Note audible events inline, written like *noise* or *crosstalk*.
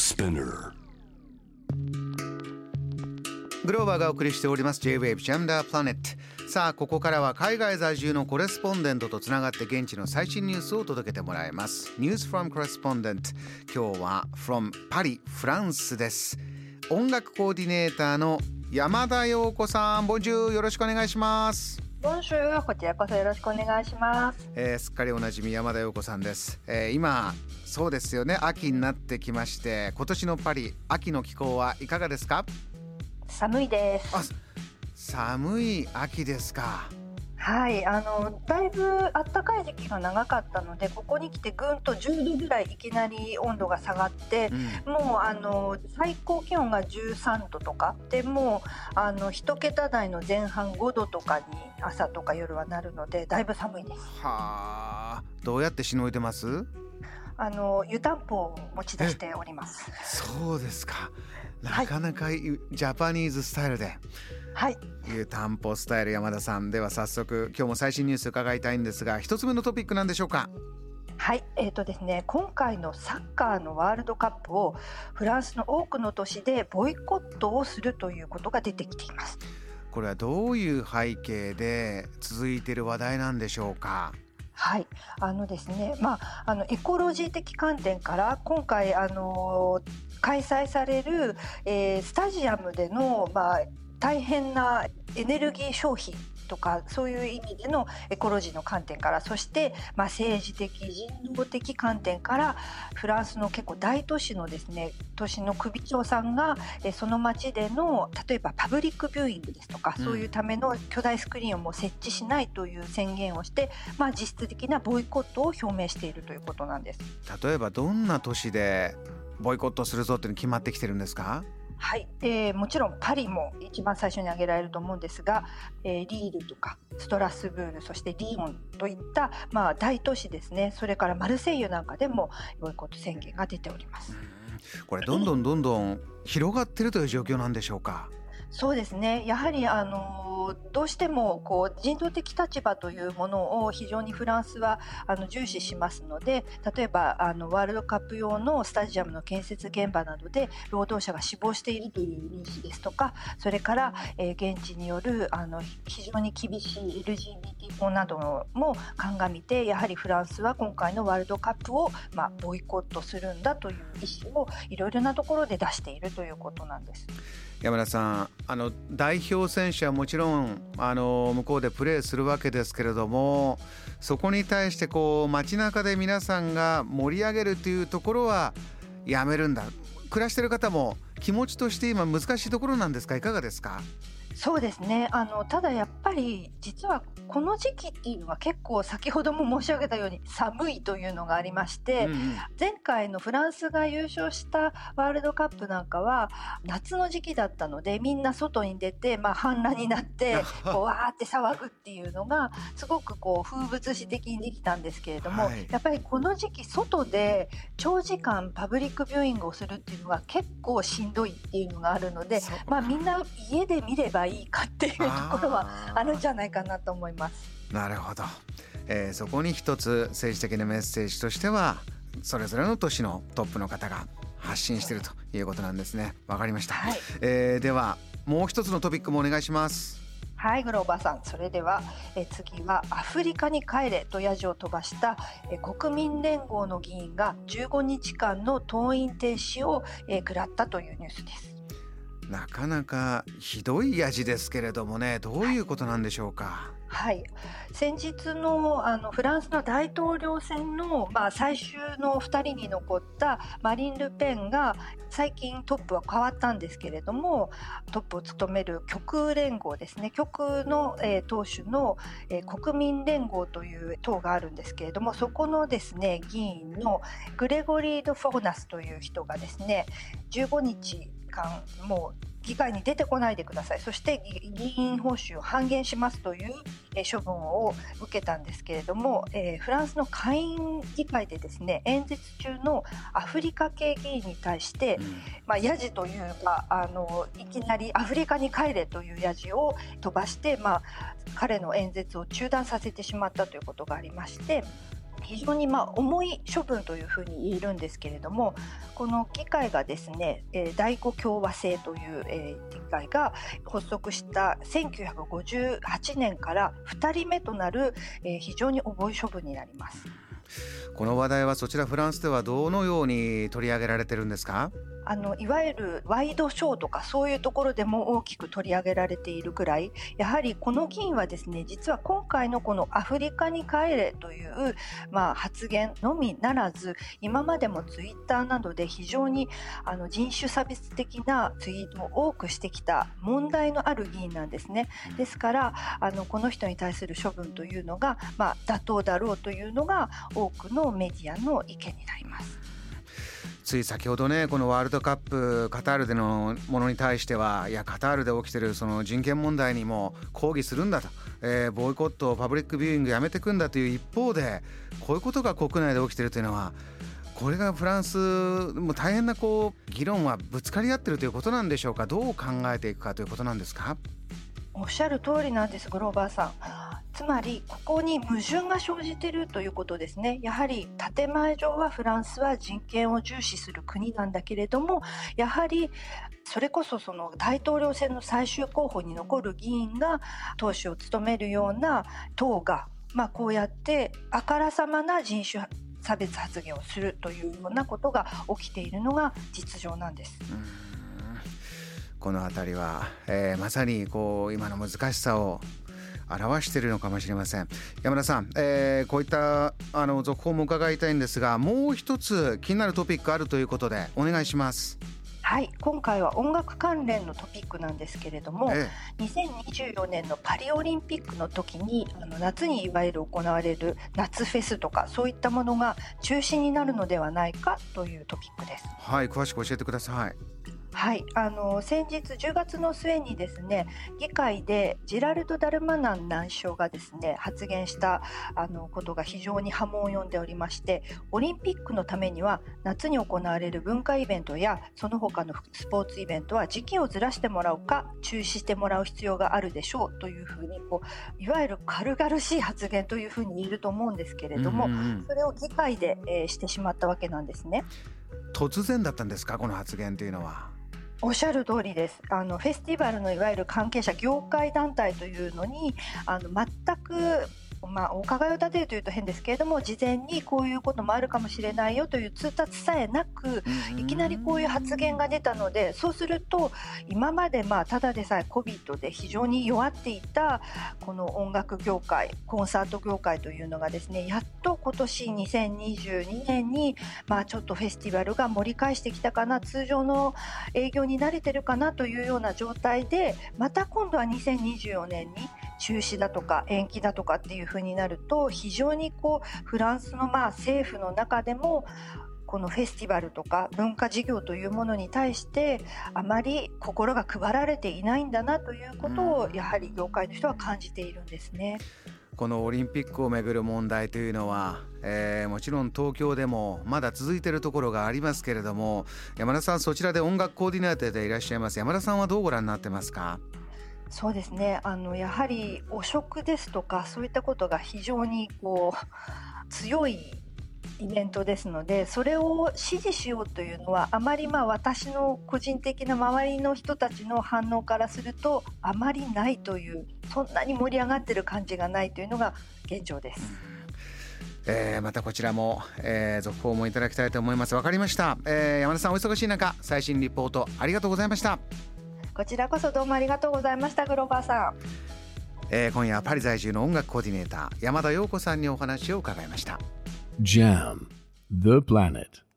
Spinner. グローバーがお送りしております。J-Wave Jam the Planet さあここからは海外在住のコレスポンデントとつながって現地の最新ニュースを届けてもらいます。News from Correspondent 今日は from パリフランスです。音楽コーディネーターの山田陽子さん。ボンジューよろしくお願いします。ボンシューこちらこそよろしくお願いします。えーすっかりおなじみ山田陽子さんです、えー今そうですよね秋になってきまして今年のパリ秋の気候はいかがですか？寒いです。あ寒い秋ですかはい、あのだいぶ暖かい時期が長かったので、ここに来てぐんと10度ぐらいいきなり温度が下がってう。ん。もうあの最高気温が13度とかでもうあの一桁台の前半5度とかに朝とか夜はなるのでだいぶ寒いです。はあ。どうやってしのいでます？あの湯たんぽを持ち出しております。そうですか。はないかなかいいジャパニーズスタイルではい。いう担保スタイル山田さん。では早速今日も最新ニュース伺いたいんですが一つ目のトピックなんでしょうか？はい、えーとですね、今回のサッカーのワールドカップをフランスの多くの都市でボイコットをするということが出てきています。これはどういう背景で続いている話題なんでしょうか？はい、あのですね、まあ、あのエコロジー的観点から今回あの開催される、えースタジアムでの、まあ、大変なエネルギー消費とかそういう意味でのエコロジーの観点からそして、まあ、政治的人道的観点からフランスの結構大都市のですね都市の首長さんがえーその街での例えばパブリックビューイングですとか、うんそういうための巨大スクリーンをもう設置しないという宣言をしてまあ、実質的なボイコットを表明しているということなんです。例えばどんな都市でボイコットするぞっていうの決まってきてるんですか？はい、えーもちろんパリも一番最初に挙げられると思うんですが、えーリールとかストラスブールそしてリヨンといった、まあ、大都市ですね。それからマルセイユなんかでもボイコット宣言が出ております。これどんどんどんどん広がってるという状況なんでしょうか？そうですね。やはりあのどうしてもこう人道的立場というものを非常にフランスはあの重視しますので例えばあのワールドカップ用のスタジアムの建設現場などで労働者が死亡しているというニュースですとかそれから、えー現地によるあの非常に厳しい LGBT 法なども鑑みてやはりフランスは今回のワールドカップを、まあ、ボイコットするんだという意思をいろいろなところで出しているということなんです。山田さんあの代表選手はもちろんあの向こうでプレーするわけですけれどもそこに対してこう街中で皆さんが盛り上げるというところはやめるんだ。暮らしている方も気持ちとして今難しいところなんですか？いかがですか？そうですね。あのただやっぱり実はこの時期っていうのは結構先ほども申し上げたように寒いというのがありまして、うんうん。前回のフランスが優勝したワールドカップなんかは夏の時期だったのでみんな外に出て、まあ、反乱になって *laughs* こうわーって騒ぐっていうのがすごくこう風物詩的にできたんですけれども、はい。やっぱりこの時期外で長時間パブリックビューイングをするっていうのは結構しんどいっていうのがあるのでまあ、みんな家で見ればいいかっていうところはあるんじゃないかなと思います。なるほど、えーそこに一つ政治的なメッセージとしてはそれぞれの都市のトップの方が発信しているということなんですねわかりました、はいえーではもう一つのトピックもお願いしますはい、グローバーさん。それでは、え次はアフリカに帰れとヤジを飛ばしたえ国民連合の議員が15日間の登院停止をえ食らったというニュースです。なかなかひどいやじですけれどもねどういうことなんでしょうか、はい、先日のあのフランスの大統領選の、まあ、最終の2人に残ったマリン・ルペンが最近トップは変わったんですけれどもトップを務める極右連合ですね。極右の、えー党首の、えー国民連合という党があるんですけれどもそこのですね議員のグレゴリー・ド・フォーナスという人がですね15日間もう議会に出てこないでください。そして議議員報酬を半減しますという、えー処分を受けたんですけれども、えーフランスの下院議会でですね演説中のアフリカ系議員に対して、まあ、ヤジというかあのいきなりアフリカに帰れというヤジを飛ばして、まあ、彼の演説を中断させてしまったということがありまして非常にまあ重い処分というふうに言えるんですけれどもこの議会がですね、え、第五共和制という、え、議会が発足した1958年から2人目となる、え、非常に重い処分になります。この話題はそちらフランスではどのように取り上げられてるんですか？あのいわゆるワイドショーとかそういうところでも大きく取り上げられているくらいやはりこの議員はですね実は今回のこのアフリカに帰れという、まあ、発言のみならず今までもツイッターなどで非常にあの人種差別的なツイートを多くしてきた問題のある議員なんですね。ですからあのこの人に対する処分というのが、まあ、妥当だろうというのが多くのメディアの意見になります。つい先ほどねこのワールドカップカタールでのものに対してはいやカタールで起きてるその人権問題にも抗議するんだと、えー、ボイコットパブリックビューイングやめていくんだという一方でこういうことが国内で起きてるというのはこれがフランスも大変なこう議論はぶつかり合ってるということなんでしょうかどう考えていくかということなんですかおっしゃる通りなんですグローバーさん。つまりここに矛盾が生じているということですねやはり建前上はフランスは人権を重視する国なんだけれどもやはりそれこそその大統領選の最終候補に残る議員が党首を務めるような党が、まあ、こうやってあからさまな人種差別発言をするというようなことが起きているのが実情なんです。この辺りは、えー、まさにこう今の難しさを表しているのかもしれません。山田さん、えー、こういったあの続報も伺いたいんですがもう一つ気になるトピックあるということでお願いします。はい。今回は音楽関連のトピックなんですけれども、ええ、2024年のパリオリンピックの時にあの夏にいわゆる行われる夏フェスとかそういったものが中止になるのではないかというトピックです。はい詳しく教えてくださいはい、あの先日10月の末にですね議会でジラルド・ダルマナン南相がですね発言したあのことが非常に波紋を呼んでおりましてオリンピックのためには夏に行われる文化イベントやその他のスポーツイベントは時期をずらしてもらうか中止してもらう必要があるでしょうというふうにこういわゆる軽々しい発言というふうに言えると思うんですけれども、うんうん、それを議会で、えー、してしまったわけなんですね。突然だったんですかこの発言というのは。おっしゃる通りです。あのフェスティバルのいわゆる関係者業界団体というのにあの全くまあ、お伺いを立てるというと変ですけれども事前にこういうこともあるかもしれないよという通達さえなくいきなりこういう発言が出たのでそうすると今までまあただでさえ COVID で非常に弱っていたこの音楽業界コンサート業界というのがですねやっと今年2022年にまあちょっとフェスティバルが盛り返してきたかな通常の営業に慣れてるかなというような状態でまた今度は2024年に中止だとか延期だとかっていうふうになると非常にこうフランスのまあ政府の中でもこのフェスティバルとか文化事業というものに対してあまり心が配られていないんだなということをやはり業界の人は感じているんですね。このオリンピックをめぐる問題というのは、えー、もちろん東京でもまだ続いているところがありますけれども山田さんそちらで音楽コーディネーターでいらっしゃいます。山田さんはどうご覧になってますか？そうですねあのやはり汚職ですとかそういったことが非常にこう強いイベントですのでそれを支持しようというのはあまりまあ私の個人的な周りの人たちの反応からするとあまりないというそんなに盛り上がってる感じがないというのが現状です。えー、またこちらも、えー、続報もいただきたいと思います。わかりました、えー、山田さんお忙しい中最新リポートありがとうございました。こちらこそどうもありがとうございましたグローバーさん、えー、今夜はパリ在住の音楽コーディネーター山田陽子さんにお話を伺いました。JAM The Planet